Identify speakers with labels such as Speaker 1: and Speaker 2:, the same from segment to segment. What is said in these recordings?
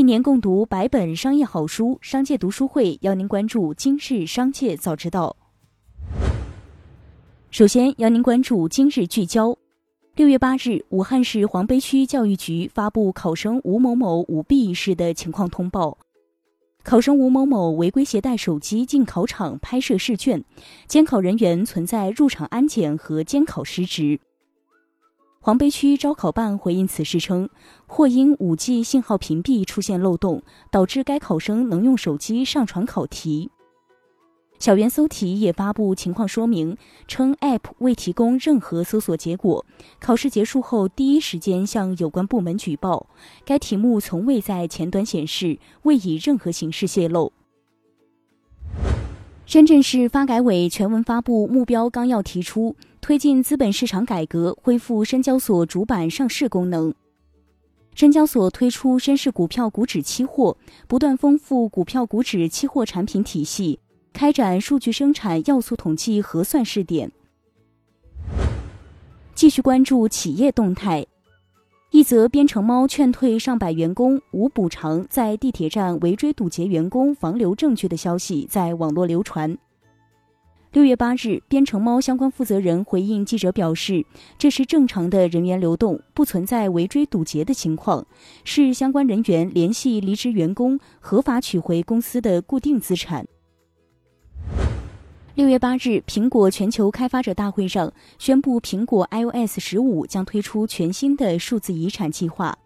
Speaker 1: 一年共读百本商业好书，商界读书会邀您关注今日商界早知道。首先邀您关注今日聚焦。六月八日，武汉市黄陂区教育局发布考生吴某某舞弊一事的情况通报。考生吴某某违规携带手机进考场拍摄试卷，监考人员存在入场安检和监考失职。黄陂区招考办回应此事称，或因 5G 信号屏蔽出现漏洞，导致该考生能用手机上传考题。小猿搜题也发布情况说明，称 App 未提供任何搜索结果，考试结束后第一时间向有关部门举报。该题目从未在前端显示，未以任何形式泄露。深圳市发改委全文发布目标纲要，提出推进资本市场改革，恢复深交所主板上市功能。深交所推出深市股票股指期货，不断丰富股票股指期货产品体系。开展数据生产要素统计核算试点，继续关注企业动态。一则编程猫劝退上百员工无补偿在地铁站围追堵截员工防留证据的消息在网络流传。六月八日，编程猫相关负责人回应记者表示，这是正常的人员流动，不存在围追堵截的情况，是相关人员联系离职员工合法取回公司的固定资产。六月八日，苹果全球开发者大会上宣布，苹果 iOS 十五将推出全新的数字遗产计划。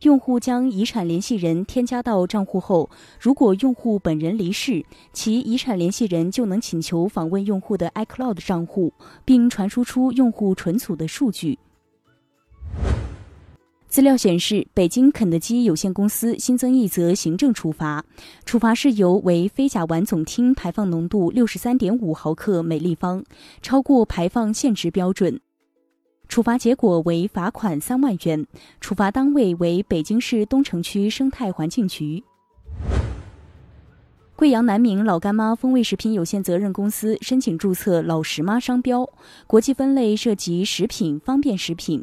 Speaker 1: 用户将遗产联系人添加到账户后，如果用户本人离世，其遗产联系人就能请求访问用户的 iCloud 账户，并传输出用户存储的数据。资料显示，北京肯德基有限公司新增一则行政处罚，处罚事由为非甲烷总烃排放浓度六十三点五毫克每立方，超过排放限值标准。处罚结果为罚款三万元，处罚单位为北京市东城区生态环境局。贵阳南明老干妈风味食品有限责任公司申请注册“老实妈”商标，国际分类涉及食品、方便食品。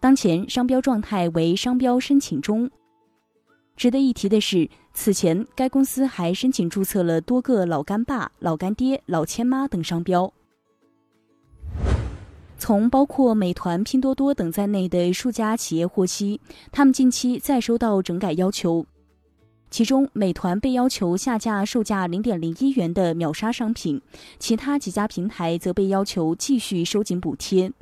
Speaker 1: 当前商标状态为商标申请中。值得一提的是，此前该公司还申请注册了多个“老干爸”“老干爹”“老千妈”等商标。从包括美团、拼多多等在内的数家企业获悉，他们近期再收到整改要求，其中美团被要求下架售价零点零一元的秒杀商品，其他几家平台则被要求继续收紧补贴。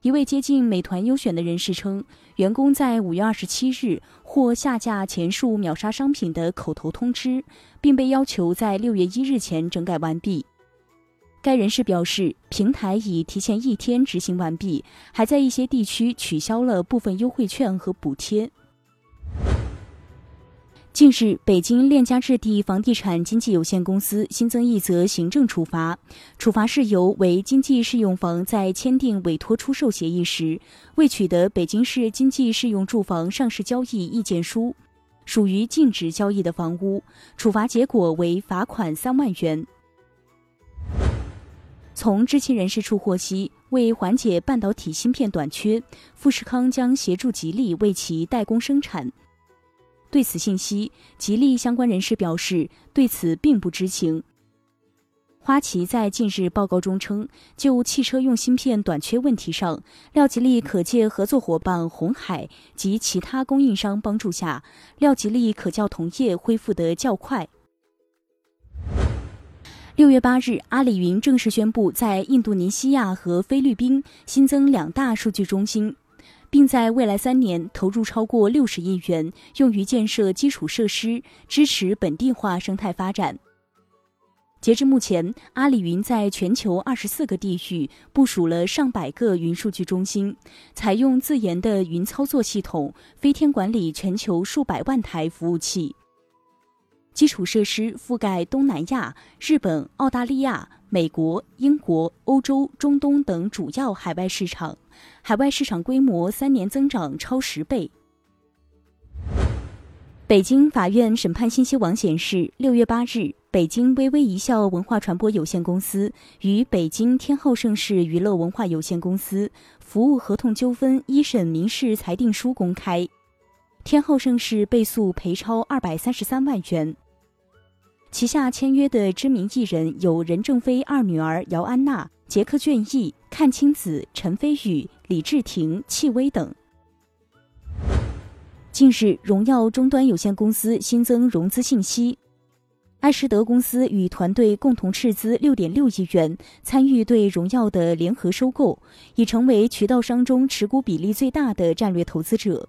Speaker 1: 一位接近美团优选的人士称，员工在五月二十七日获下架前述秒杀商品的口头通知，并被要求在六月一日前整改完毕。该人士表示，平台已提前一天执行完毕，还在一些地区取消了部分优惠券和补贴。近日，北京链家置地房地产经纪有限公司新增一则行政处罚，处罚事由为经济适用房在签订委托出售协议时未取得北京市经济适用住房上市交易意见书，属于禁止交易的房屋，处罚结果为罚款三万元。从知情人士处获悉，为缓解半导体芯片短缺，富士康将协助吉利为其代工生产。对此信息，吉利相关人士表示对此并不知情。花旗在近日报告中称，就汽车用芯片短缺问题上，廖吉利可借合作伙伴红海及其他供应商帮助下，廖吉利可较同业恢复得较快。六月八日，阿里云正式宣布在印度尼西亚和菲律宾新增两大数据中心。并在未来三年投入超过六十亿元，用于建设基础设施，支持本地化生态发展。截至目前，阿里云在全球二十四个地域部署了上百个云数据中心，采用自研的云操作系统，飞天管理全球数百万台服务器。基础设施覆盖东南亚、日本、澳大利亚、美国、英国、欧洲、中东等主要海外市场，海外市场规模三年增长超十倍。北京法院审判信息网显示，六月八日，北京微微一笑文化传播有限公司与北京天浩盛世娱乐文化有限公司服务合同纠纷一审民事裁定书公开。天浩盛世被诉赔超二百三十三万元。旗下签约的知名艺人有任正非二女儿姚安娜、杰克隽逸、阚清子、陈飞宇、李治廷、戚薇等。近日，荣耀终端有限公司新增融资信息，艾仕德公司与团队共同斥资六点六亿元，参与对荣耀的联合收购，已成为渠道商中持股比例最大的战略投资者。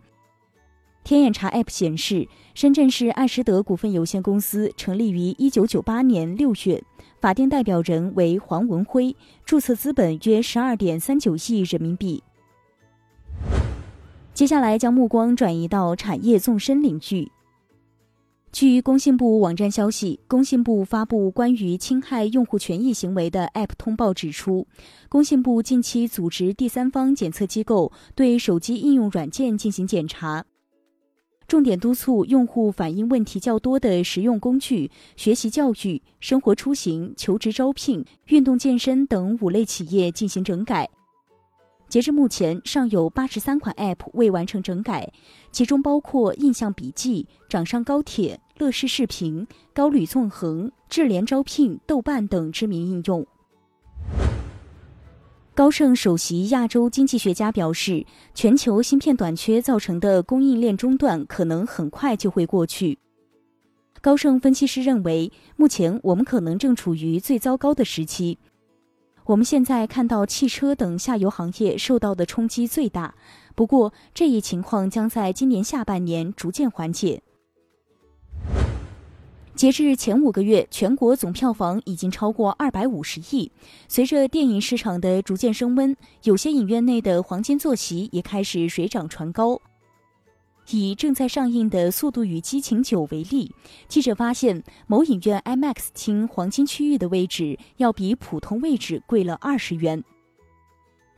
Speaker 1: 天眼查 App 显示，深圳市爱实德股份有限公司成立于一九九八年六月，法定代表人为黄文辉，注册资本约十二点三九亿人民币。接下来将目光转移到产业纵深领域。据工信部网站消息，工信部发布关于侵害用户权益行为的 App 通报指出，工信部近期组织第三方检测机构对手机应用软件进行检查。重点督促用户反映问题较多的实用工具、学习教育、生活出行、求职招聘、运动健身等五类企业进行整改。截至目前，尚有八十三款 App 未完成整改，其中包括印象笔记、掌上高铁、乐视视频、高旅纵横、智联招聘、豆瓣等知名应用。高盛首席亚洲经济学家表示，全球芯片短缺造成的供应链中断可能很快就会过去。高盛分析师认为，目前我们可能正处于最糟糕的时期。我们现在看到汽车等下游行业受到的冲击最大，不过这一情况将在今年下半年逐渐缓解。截至前五个月，全国总票房已经超过二百五十亿。随着电影市场的逐渐升温，有些影院内的黄金坐席也开始水涨船高。以正在上映的《速度与激情九》为例，记者发现某影院 IMAX 厅黄金区域的位置要比普通位置贵了二十元。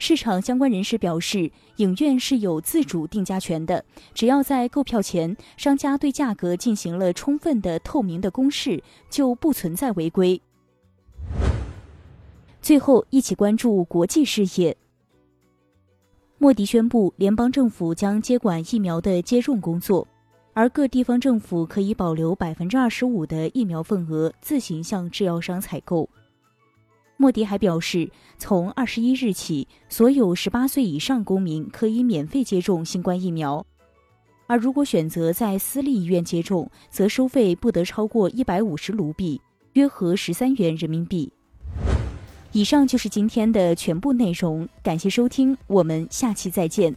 Speaker 1: 市场相关人士表示，影院是有自主定价权的，只要在购票前商家对价格进行了充分的透明的公示，就不存在违规。最后，一起关注国际事业。莫迪宣布，联邦政府将接管疫苗的接种工作，而各地方政府可以保留百分之二十五的疫苗份额，自行向制药商采购。莫迪还表示，从二十一日起，所有十八岁以上公民可以免费接种新冠疫苗，而如果选择在私立医院接种，则收费不得超过一百五十卢比，约合十三元人民币。以上就是今天的全部内容，感谢收听，我们下期再见。